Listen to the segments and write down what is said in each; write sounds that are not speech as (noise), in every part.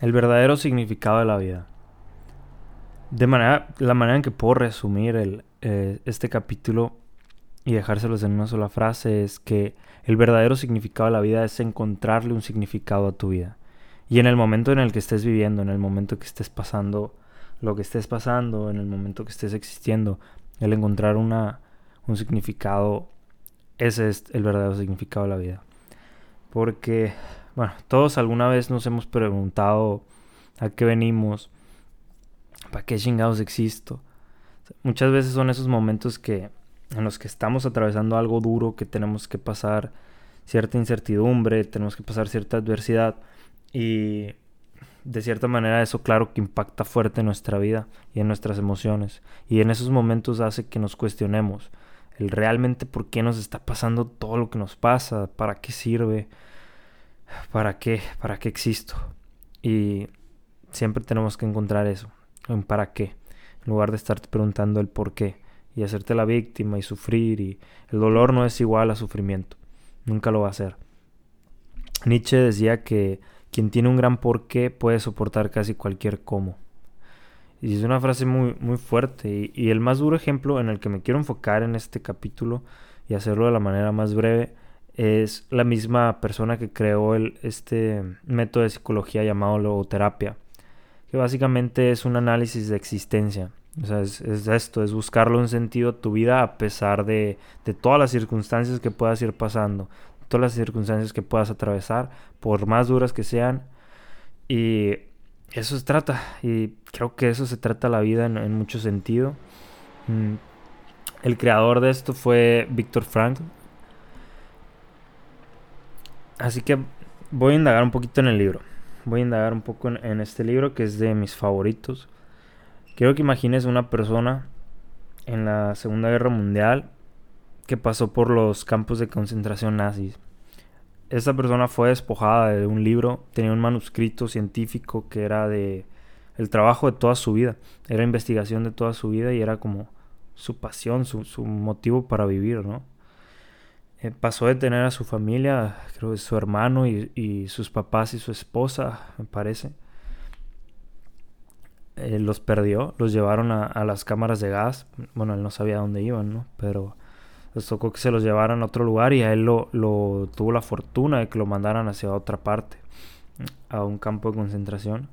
El verdadero significado de la vida. De manera, la manera en que puedo resumir eh, este capítulo y dejárselos en una sola frase es que el verdadero significado de la vida es encontrarle un significado a tu vida. Y en el momento en el que estés viviendo, en el momento que estés pasando lo que estés pasando, en el momento que estés existiendo, el encontrar una, un significado, ese es el verdadero significado de la vida. Porque bueno, todos alguna vez nos hemos preguntado a qué venimos, para qué chingados existo. Muchas veces son esos momentos que en los que estamos atravesando algo duro, que tenemos que pasar cierta incertidumbre, tenemos que pasar cierta adversidad y de cierta manera eso claro que impacta fuerte en nuestra vida y en nuestras emociones y en esos momentos hace que nos cuestionemos el realmente por qué nos está pasando todo lo que nos pasa, para qué sirve, ¿para qué? ¿Para qué existo? Y siempre tenemos que encontrar eso, en para qué, en lugar de estarte preguntando el por qué y hacerte la víctima y sufrir y el dolor no es igual a sufrimiento, nunca lo va a ser. Nietzsche decía que quien tiene un gran por qué puede soportar casi cualquier cómo. Y es una frase muy, muy fuerte y, y el más duro ejemplo en el que me quiero enfocar en este capítulo y hacerlo de la manera más breve es la misma persona que creó el, este método de psicología llamado logoterapia, que básicamente es un análisis de existencia. O sea, es, esto, es buscarle un sentido a tu vida a pesar de, de todas las circunstancias que puedas ir pasando, todas las circunstancias que puedas atravesar, por más duras que sean. Y eso se trata, y creo que eso se trata la vida en, en mucho sentido. Mm, el creador de esto fue Víctor Frankl, Así que voy a indagar un poquito en el libro. Voy a indagar un poco en, este libro que es de mis favoritos. Quiero que imagines una persona en la Segunda Guerra Mundial que pasó por los campos de concentración nazis. Esta persona fue despojada de un libro, tenía un manuscrito científico que era de el trabajo de toda su vida, era investigación de toda su vida y era como su pasión, su, su motivo para vivir, ¿no? Eh, pasó de tener a su familia, creo que su hermano y, sus papás y su esposa, me parece. Eh, los perdió, los llevaron a, las cámaras de gas. Bueno, él no sabía dónde iban, ¿no? Pero les tocó que se los llevaran a otro lugar y a él lo, tuvo la fortuna de que lo mandaran hacia otra parte, a un campo de concentración.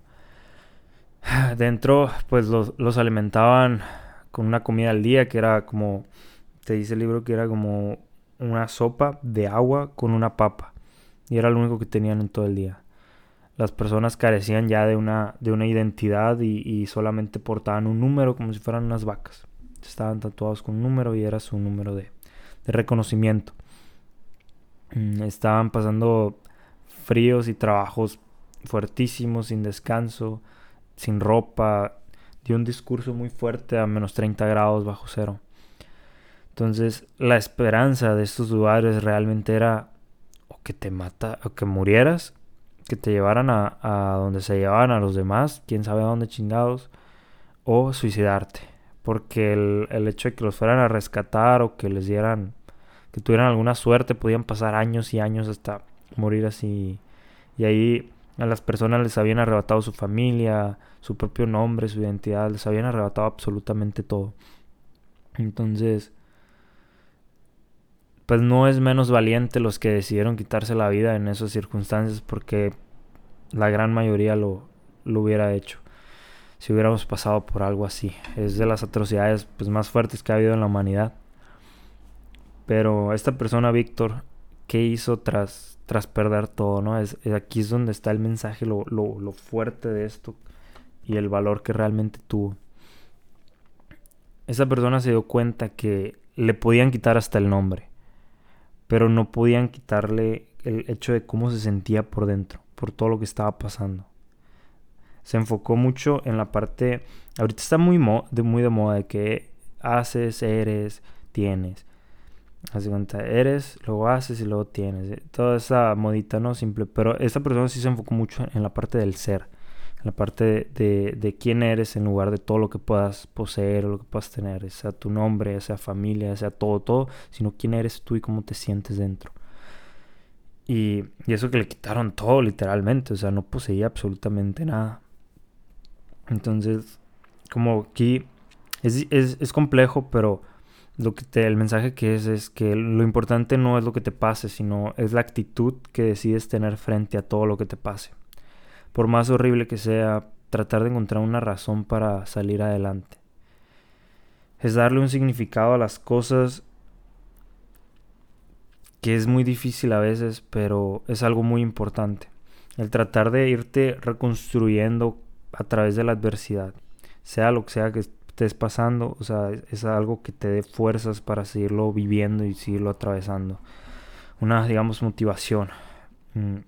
(sighs) Dentro, pues los alimentaban con una comida al día que era como, te dice el libro que era como una sopa de agua con una papa. Y era lo único que tenían en todo el día. Las personas carecían ya de una, de una identidad y, solamente portaban un número como si fueran unas vacas. Estaban tatuados con un número y era su número de, de reconocimiento. Mm, estaban pasando fríos y trabajos fuertísimos, sin descanso, sin ropa. Dio un discurso muy fuerte a menos 30 grados bajo cero. Entonces, la esperanza de estos lugares realmente era o que te mata, o que murieras, que te llevaran a, a donde se llevaban a los demás, quién sabe a dónde chingados, o suicidarte. Porque el, el hecho de que los fueran a rescatar o que les dieran, que tuvieran alguna suerte, podían pasar años y años hasta morir así. Y ahí a las personas les habían arrebatado su familia, su propio nombre, su identidad, les habían arrebatado absolutamente todo. Entonces, pues no es menos valiente los que decidieron quitarse la vida en esas circunstancias porque la gran mayoría lo, lo hubiera hecho si hubiéramos pasado por algo así. Es de las atrocidades pues, más fuertes que ha habido en la humanidad. Pero esta persona, Víctor, ¿qué hizo tras, tras perder todo? ¿no? Es, aquí es donde está el mensaje, lo, lo, lo fuerte de esto y el valor que realmente tuvo. Esa persona se dio cuenta que le podían quitar hasta el nombre pero no podían quitarle el hecho de cómo se sentía por dentro, por todo lo que estaba pasando. Se enfocó mucho en la parte, ahorita está muy, de, muy de moda de que haces, eres, tienes. Hace cuenta, eres, luego haces y luego tienes. Toda esa modita, ¿no? Simple. Pero esta persona sí se enfocó mucho en la parte del ser la parte de, de, quién eres en lugar de todo lo que puedas poseer o lo que puedas tener, sea tu nombre, sea familia, sea todo, todo, sino quién eres tú y cómo te sientes dentro. Y, eso que le quitaron todo literalmente, o sea, no poseía absolutamente nada. Entonces, como aquí es, es complejo, pero lo que te, el mensaje que es es que lo importante no es lo que te pase, sino es la actitud que decides tener frente a todo lo que te pase. Por más horrible que sea, tratar de encontrar una razón para salir adelante. Es darle un significado a las cosas que es muy difícil a veces, pero es algo muy importante. El tratar de irte reconstruyendo a través de la adversidad, sea lo que sea que estés pasando, o sea, es algo que te dé fuerzas para seguirlo viviendo y seguirlo atravesando. Una, digamos, motivación. Mm.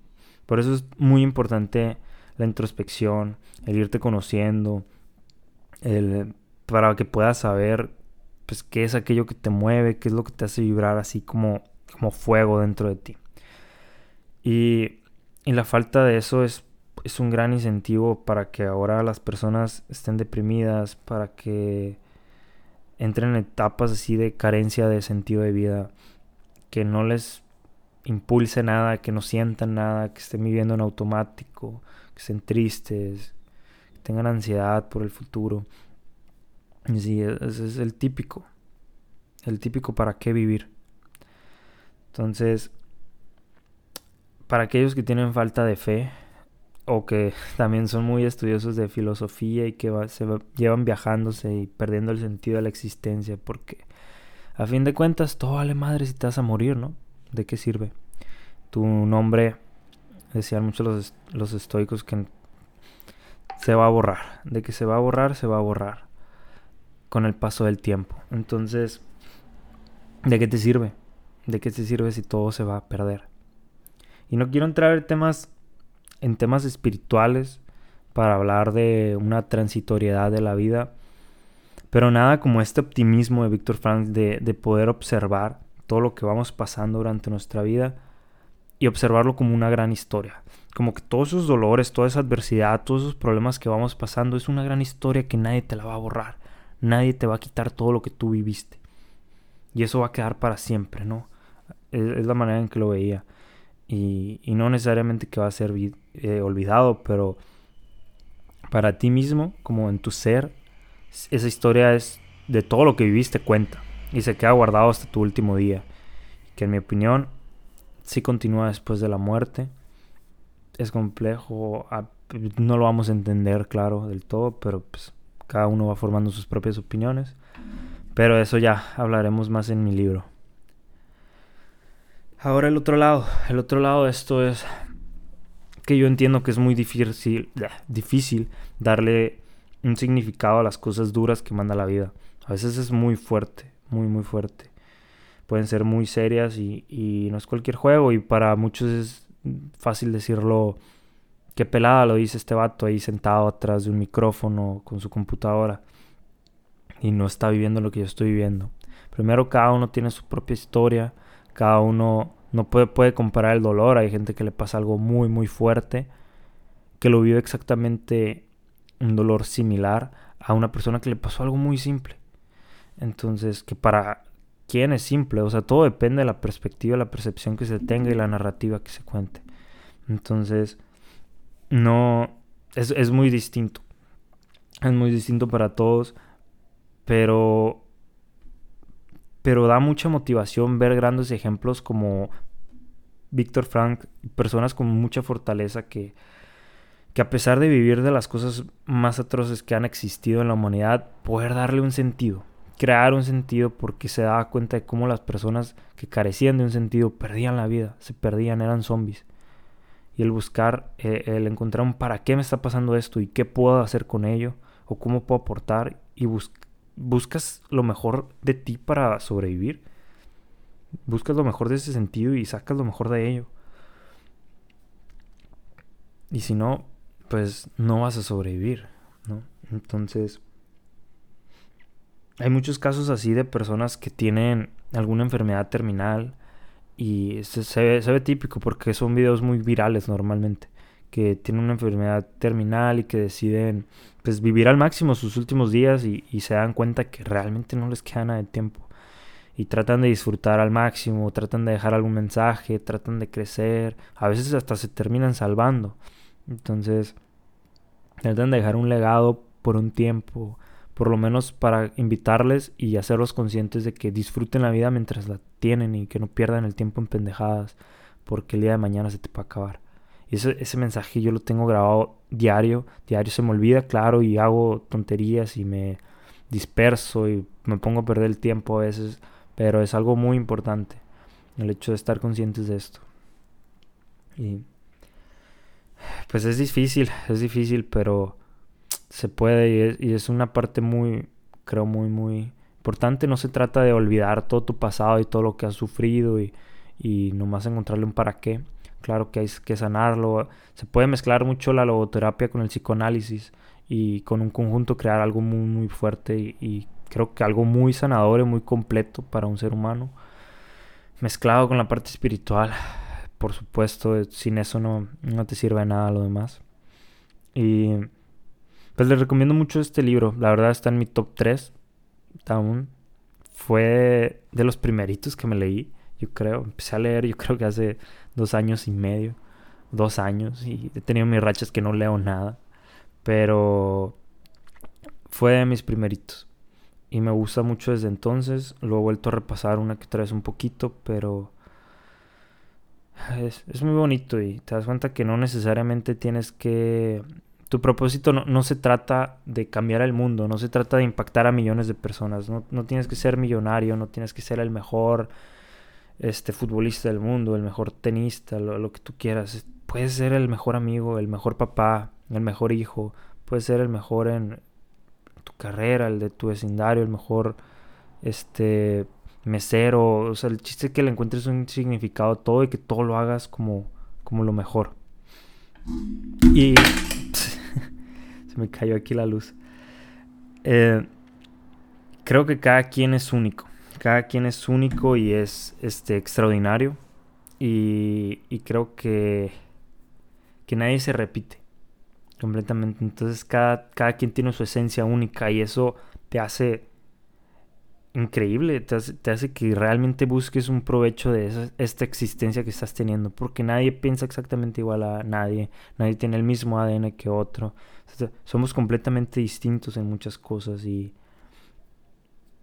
Por eso es muy importante la introspección, el irte conociendo, el, para que puedas saber pues qué es aquello que te mueve, qué es lo que te hace vibrar así como, como fuego dentro de ti. Y, y la falta de eso es es un gran incentivo para que ahora las personas estén deprimidas, para que entren en etapas así de carencia de sentido de vida, que no les impulse nada, que no sientan nada, que estén viviendo en automático, que estén tristes, que tengan ansiedad por el futuro. Y sí, ese es el típico, el típico para qué vivir. Entonces, para aquellos que tienen falta de fe, o que (laughs) también son muy estudiosos de filosofía y que se llevan viajándose y perdiendo el sentido de la existencia porque a fin de cuentas todo vale madre si te vas a morir, ¿no? ¿De qué sirve? Tu nombre, decían muchos los, los estoicos que se va a borrar, de que se va a borrar, se va a borrar con el paso del tiempo. Entonces, ¿de qué te sirve? ¿De qué te sirve si todo se va a perder? Y no quiero entrar en temas en temas espirituales para hablar de una transitoriedad de la vida. Pero nada como este optimismo de Víctor Frank de, de, poder observar todo lo que vamos pasando durante nuestra vida y observarlo como una gran historia. Como que todos esos dolores, toda esa adversidad, todos esos problemas que vamos pasando es una gran historia que nadie te la va a borrar. Nadie te va a quitar todo lo que tú viviste. Y eso va a quedar para siempre, ¿no? es la manera en que lo veía y, no necesariamente que va a ser eh, olvidado, pero para ti mismo, como en tu ser, esa historia es de todo lo que viviste cuenta y se queda guardado hasta tu último día. Que en mi opinión, sí continúa después de la muerte. Es complejo, no lo vamos a entender, claro, del todo, pero pues cada uno va formando sus propias opiniones. Pero eso ya hablaremos más en mi libro. Ahora el otro lado, el otro lado de esto es que yo entiendo que es muy difícil, difícil darle un significado a las cosas duras que manda la vida. A veces es muy fuerte, muy, muy fuerte. Pueden ser muy serias y, no es cualquier juego y para muchos es fácil decirlo, qué pelada lo dice este vato ahí sentado atrás de un micrófono con su computadora y no está viviendo lo que yo estoy viviendo. Primero cada uno tiene su propia historia, cada uno no puede, puede comparar el dolor. Hay gente que le pasa algo muy, muy fuerte, que lo vive exactamente un dolor similar a una persona que le pasó algo muy simple. Entonces, que para quién es simple, o sea, todo depende de la perspectiva, la percepción que se tenga y la narrativa que se cuente. Entonces, no, es, es muy distinto. Es muy distinto para todos, pero pero da mucha motivación ver grandes ejemplos como Víctor Frank, personas con mucha fortaleza que, que a pesar de vivir de las cosas más atroces que han existido en la humanidad, poder darle un sentido, crear un sentido porque se daba cuenta de cómo las personas que carecían de un sentido perdían la vida, se perdían, eran zombies. Y el buscar, eh, el encontrar un para qué me está pasando esto y qué puedo hacer con ello o cómo puedo aportar y buscar buscas lo mejor de ti para sobrevivir. Buscas lo mejor de ese sentido y sacas lo mejor de ello. Y si no, pues no vas a sobrevivir, ¿no? Entonces, hay muchos casos así de personas que tienen alguna enfermedad terminal y se, se ve típico porque son videos muy virales normalmente que tienen una enfermedad terminal y que deciden pues vivir al máximo sus últimos días y, se dan cuenta que realmente no les queda nada de tiempo. y tratan de disfrutar al máximo, tratan de dejar algún mensaje, tratan de crecer, a veces hasta se terminan salvando. Entonces, tratan de dejar un legado por un tiempo, por lo menos para invitarles y hacerlos conscientes de que disfruten la vida mientras la tienen y que no pierdan el tiempo en pendejadas, porque el día de mañana se te va a acabar. Y ese, ese mensaje yo lo tengo grabado diario, diario se me olvida, claro, y hago tonterías y me disperso y me pongo a perder el tiempo a veces, pero es algo muy importante el hecho de estar conscientes de esto. Y pues es difícil, es difícil, pero se puede y es, una parte muy, creo, muy, muy importante. No se trata de olvidar todo tu pasado y todo lo que has sufrido y, y nomás encontrarle un para qué. Claro que hay que sanarlo. Se puede mezclar mucho la logoterapia con el psicoanálisis y con un conjunto crear algo muy, muy fuerte y creo que algo muy sanador y muy completo para un ser humano. Mezclado con la parte espiritual, por supuesto, sin eso no, no te sirve de nada lo demás. Y pues les recomiendo mucho este libro, la verdad está en mi top 3 aún. Fue de los primeritos que me leí, yo creo. Empecé a leer, yo creo que hace dos años y medio, dos años, y he tenido mis rachas que no leo nada. Pero fue de mis primeritos y me gusta mucho desde entonces. Lo he vuelto a repasar una que otra vez un poquito, pero es, es, muy bonito y te das cuenta que no necesariamente tienes que... Tu propósito no, no, se trata de cambiar el mundo, no se trata de impactar a millones de personas, no, no tienes que ser millonario, no tienes que ser el mejor este, futbolista del mundo, el mejor tenista, lo, lo que tú quieras. Puedes ser el mejor amigo, el mejor papá, el mejor hijo, puedes ser el mejor en, carrera, el de tu vecindario, el mejor este mesero, o sea, el chiste es que le encuentres un significado a todo y que todo lo hagas como, como lo mejor. Y me cayó aquí la luz. Eh, creo que cada quien es único. Cada quien es único y es este, extraordinario. Y, y creo que, que nadie se repite completamente. Entonces cada, cada quien tiene su esencia única y eso te hace increíble, te hace, que realmente busques un provecho de esta existencia que estás teniendo, porque nadie piensa exactamente igual a nadie, nadie tiene el mismo ADN que otro, somos completamente distintos en muchas cosas y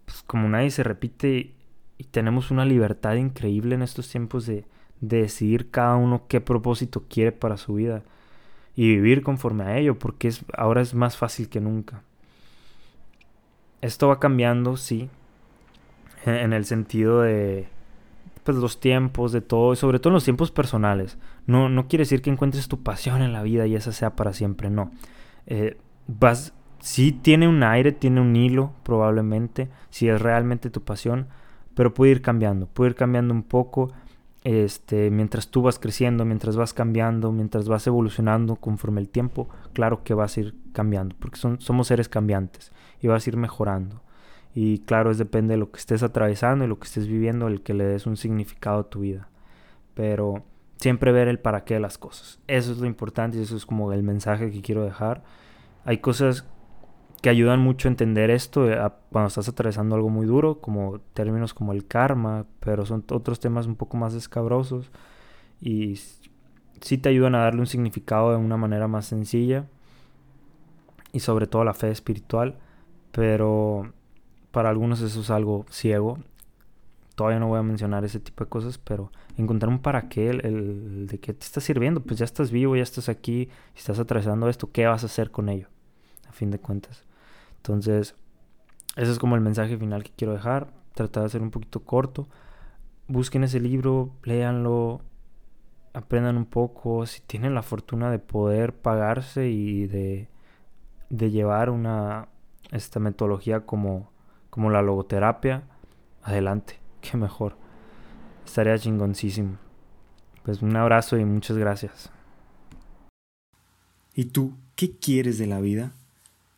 pues, como nadie se repite y tenemos una libertad increíble en estos tiempos de, de decidir cada uno qué propósito quiere para su vida y vivir conforme a ello, porque es, ahora es más fácil que nunca. Esto va cambiando, sí, en el sentido de pues, los tiempos, de todo, y sobre todo en los tiempos personales. No, no quiere decir que encuentres tu pasión en la vida y esa sea para siempre, no. Eh, vas, sí tiene un aire, tiene un hilo, probablemente, si es realmente tu pasión, pero puede ir cambiando, puede ir cambiando un poco este, mientras tú vas creciendo, mientras vas cambiando, mientras vas evolucionando conforme el tiempo, claro que vas a ir cambiando, porque son, somos seres cambiantes y vas a ir mejorando. Y claro, es depende de lo que estés atravesando y lo que estés viviendo, el que le des un significado a tu vida. Pero siempre ver el para qué de las cosas. Eso es lo importante y eso es como el mensaje que quiero dejar. Hay cosas que ayudan mucho a entender esto eh, cuando estás atravesando algo muy duro, como términos como el karma, pero son otros temas un poco más escabrosos y sí te ayudan a darle un significado de una manera más sencilla y sobre todo la fe espiritual, pero para algunos eso es algo ciego. Todavía no voy a mencionar ese tipo de cosas, pero encontrar un para qué, el, de qué te está sirviendo, pues ya estás vivo, ya estás aquí, estás atravesando esto, ¿qué vas a hacer con ello? A fin de cuentas. Entonces, ese es como el mensaje final que quiero dejar. Tratar de hacer un poquito corto. Busquen ese libro, léanlo, aprendan un poco. Si tienen la fortuna de poder pagarse y de, de llevar una esta metodología como, como la logoterapia, adelante, (laughs) qué mejor. Estaría chingoncísimo. Pues un abrazo y muchas gracias. ¿Y tú qué quieres de la vida?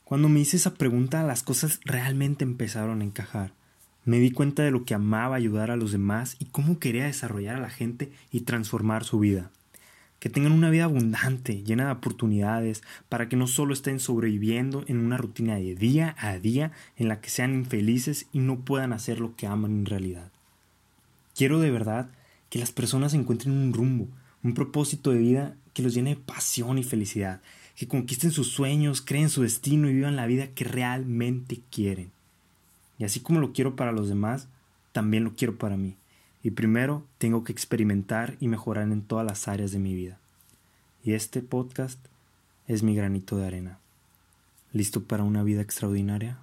Cuando me hice esa pregunta, las cosas realmente empezaron a encajar. Me di cuenta de lo que amaba ayudar a los demás y cómo quería desarrollar a la gente y transformar su vida. Que tengan una vida abundante, llena de oportunidades, para que no solo estén sobreviviendo en una rutina de día a día en la que sean infelices y no puedan hacer lo que aman en realidad. Quiero de verdad que las personas encuentren un rumbo, un propósito de vida que los llene de pasión y felicidad, que conquisten sus sueños, creen su destino y vivan la vida que realmente quieren. Y así como lo quiero para los demás, también lo quiero para mí. Y primero tengo que experimentar y mejorar en todas las áreas de mi vida. Y este podcast es mi granito de arena. ¿Listo para una vida extraordinaria?